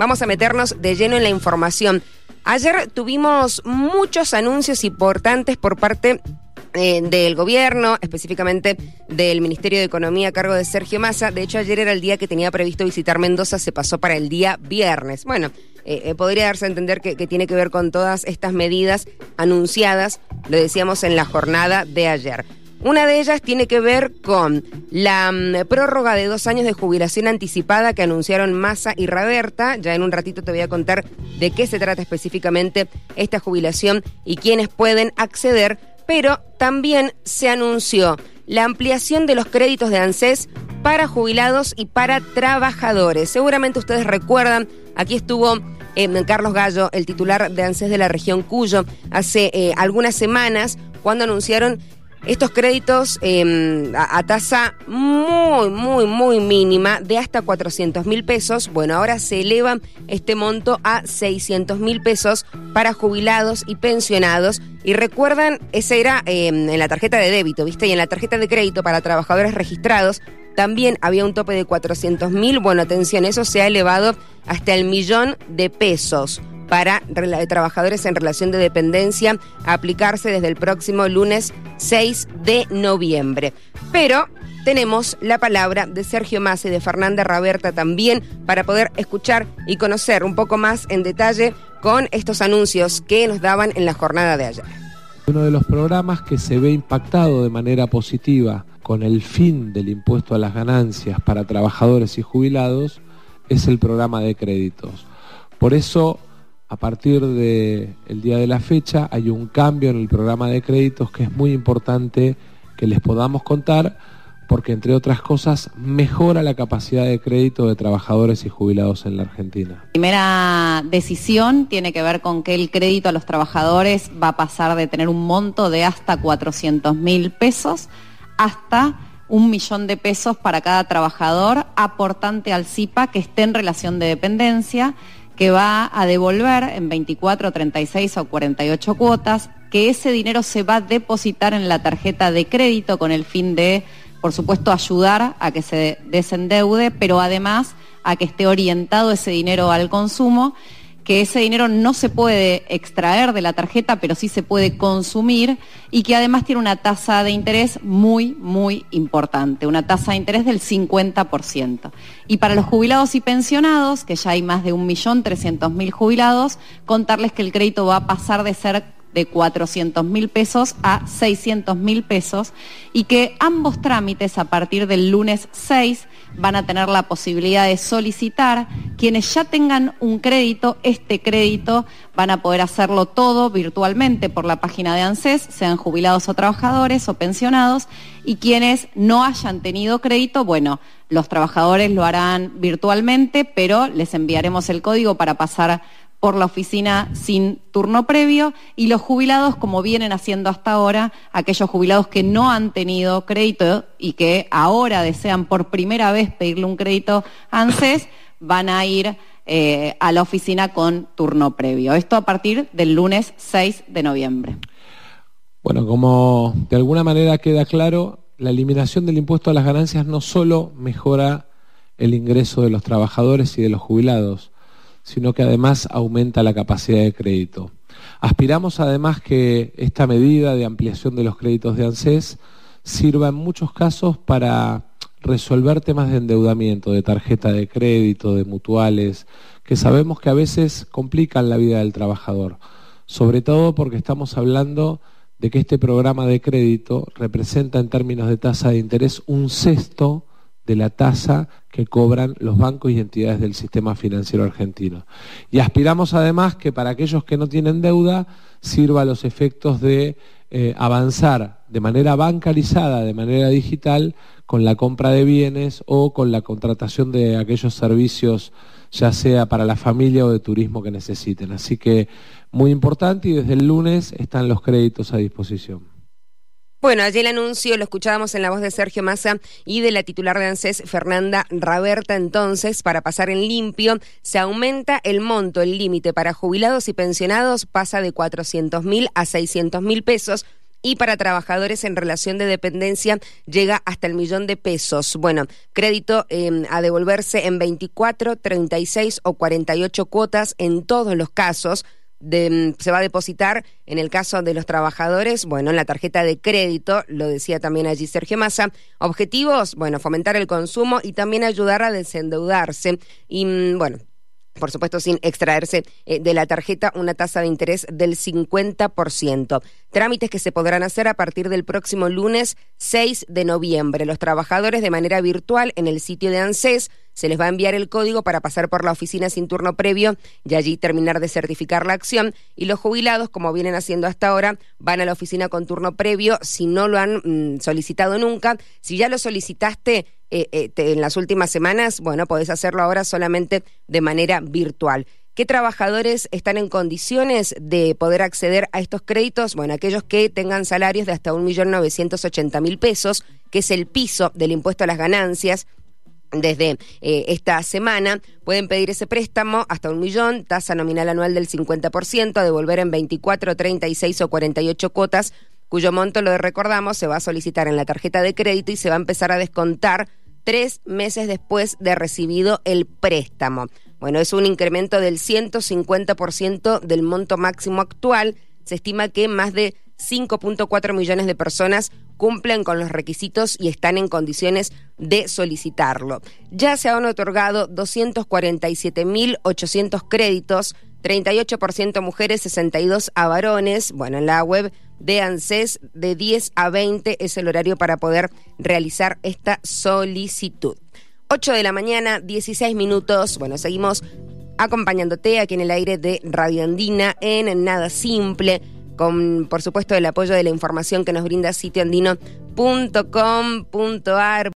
vamos a meternos de lleno en la información. Ayer tuvimos muchos anuncios importantes por parte eh, del gobierno, específicamente del Ministerio de Economía a cargo de Sergio Massa. De hecho, ayer era el día que tenía previsto visitar Mendoza, se pasó para el día viernes. Bueno, eh, eh, podría darse a entender que, que, tiene que ver con todas estas medidas anunciadas, lo decíamos en la jornada de ayer. Una de ellas tiene que ver con la mm, prórroga de dos años de jubilación anticipada que anunciaron Massa y Raberta. Ya en un ratito te voy a contar de qué se trata específicamente esta jubilación y quiénes pueden acceder. Pero también se anunció la ampliación de los créditos de ANSES para jubilados y para trabajadores. Seguramente ustedes recuerdan, aquí estuvo eh, Carlos Gallo, el titular de ANSES de la región Cuyo, hace eh, algunas semanas cuando anunciaron estos créditos em, a, tasa muy, muy, muy mínima de hasta 400 mil pesos. Bueno, ahora se eleva este monto a 600 mil pesos para jubilados y pensionados. Y recuerdan, ese era em, en la tarjeta de débito, ¿viste? Y en la tarjeta de crédito para trabajadores registrados también había un tope de 400 mil. Bueno, atención, eso se ha elevado hasta el millón de pesos para trabajadores en relación de dependencia aplicarse desde el próximo lunes 6 de noviembre. Pero tenemos la palabra de Sergio Massa y de Fernanda Raberta también para poder escuchar y conocer un poco más en detalle con estos anuncios que nos daban en la jornada de ayer. Uno de los programas que se ve impactado de manera positiva con el fin del impuesto a las ganancias para trabajadores y jubilados es el programa de créditos. Por eso a partir del día de la fecha hay un cambio en el programa de créditos que es muy importante que les podamos contar porque entre otras cosas mejora la capacidad de crédito de trabajadores y jubilados en la Argentina. La primera decisión tiene que ver con que el crédito a los trabajadores va a pasar de tener un monto de hasta 400 mil pesos hasta un millón de pesos para cada trabajador aportante al CIPA que esté en relación de dependencia que va a devolver en 24, 36 o 48 cuotas, que ese dinero se va a depositar en la tarjeta de crédito con el fin de, por supuesto, ayudar a que se desendeude, pero además a que esté orientado ese dinero al consumo que ese dinero no se puede extraer de la tarjeta, pero sí se puede consumir y que además tiene una tasa de interés muy, muy importante, una tasa de interés del 50%. Y para los jubilados y pensionados, que ya hay más de 1.300.000 jubilados, contarles que el crédito va a pasar de ser de 400 mil pesos a 600 mil pesos y que ambos trámites a partir del lunes 6 van a tener la posibilidad de solicitar. Quienes ya tengan un crédito, este crédito van a poder hacerlo todo virtualmente por la página de ANSES, sean jubilados o trabajadores o pensionados, y quienes no hayan tenido crédito, bueno, los trabajadores lo harán virtualmente, pero les enviaremos el código para pasar por la oficina sin turno previo y los jubilados, como vienen haciendo hasta ahora, aquellos jubilados que no han tenido crédito y que ahora desean por primera vez pedirle un crédito a ANSES, van a ir eh, a la oficina con turno previo. Esto a partir del lunes 6 de noviembre. Bueno, como de alguna manera queda claro, la eliminación del impuesto a las ganancias no solo mejora el ingreso de los trabajadores y de los jubilados, sino que además aumenta la capacidad de crédito. Aspiramos además que esta medida de ampliación de los créditos de ANSES sirva en muchos casos para resolver temas de endeudamiento, de tarjeta de crédito, de mutuales, que sabemos que a veces complican la vida del trabajador, sobre todo porque estamos hablando de que este programa de crédito representa en términos de tasa de interés un sexto de la tasa que cobran los bancos y entidades del sistema financiero argentino. Y aspiramos además que para aquellos que no tienen deuda sirva a los efectos de eh, avanzar de manera bancarizada, de manera digital, con la compra de bienes o con la contratación de aquellos servicios, ya sea para la familia o de turismo que necesiten. Así que muy importante y desde el lunes están los créditos a disposición. Bueno, allí el anuncio lo escuchábamos en la voz de Sergio Massa y de la titular de ANSES, Fernanda Raberta. Entonces, para pasar en limpio, se aumenta el monto, el límite para jubilados y pensionados pasa de 400 mil a 600 mil pesos y para trabajadores en relación de dependencia llega hasta el millón de pesos. Bueno, crédito em, a devolverse en 24, 36 o 48 cuotas en todos los casos. Em, se va a depositar en el caso de los trabajadores, bueno, en la tarjeta de crédito, lo decía también allí Sergio Massa. Objetivos, bueno, fomentar el consumo y también ayudar a desendeudarse. Y mm, bueno, por supuesto sin extraerse eh, de la tarjeta una tasa de interés del 50%. Trámites que se podrán hacer a partir del próximo lunes 6 de noviembre. Los trabajadores de manera virtual en el sitio de ANSES se les va a enviar el código para pasar por la oficina sin turno previo y allí terminar de certificar la acción. Y los jubilados, como vienen haciendo hasta ahora, van a la oficina con turno previo si no lo han mm, solicitado nunca. Si ya lo solicitaste, eh, eh, en las últimas semanas, bueno, podés hacerlo ahora solamente de manera virtual. ¿Qué trabajadores están en condiciones de poder acceder a estos créditos? Bueno, aquellos que tengan salarios de hasta 1.980.000 pesos, que es el piso del impuesto a las ganancias. Desde eh, esta semana pueden pedir ese préstamo hasta un millón, tasa nominal anual del 50%, a devolver en 24, 36 o 48 cuotas, cuyo monto, lo recordamos, se va a solicitar en la tarjeta de crédito y se va a empezar a descontar tres meses después de recibido el préstamo. Bueno, es un incremento del 150% del monto máximo actual. Se estima que más de 5.4 millones de personas cumplen con los requisitos y están en condiciones de solicitarlo. Ya se han otorgado 247.800 créditos, 38% mujeres, 62 a varones. Bueno, en la web de ANSES de 10 a 20 es el horario para poder realizar esta solicitud. 8 de la mañana, 16 minutos. Bueno, seguimos acompañándote aquí en el aire de Radio Andina en Nada Simple, con por supuesto el apoyo de la información que nos brinda sitioandino.com.ar.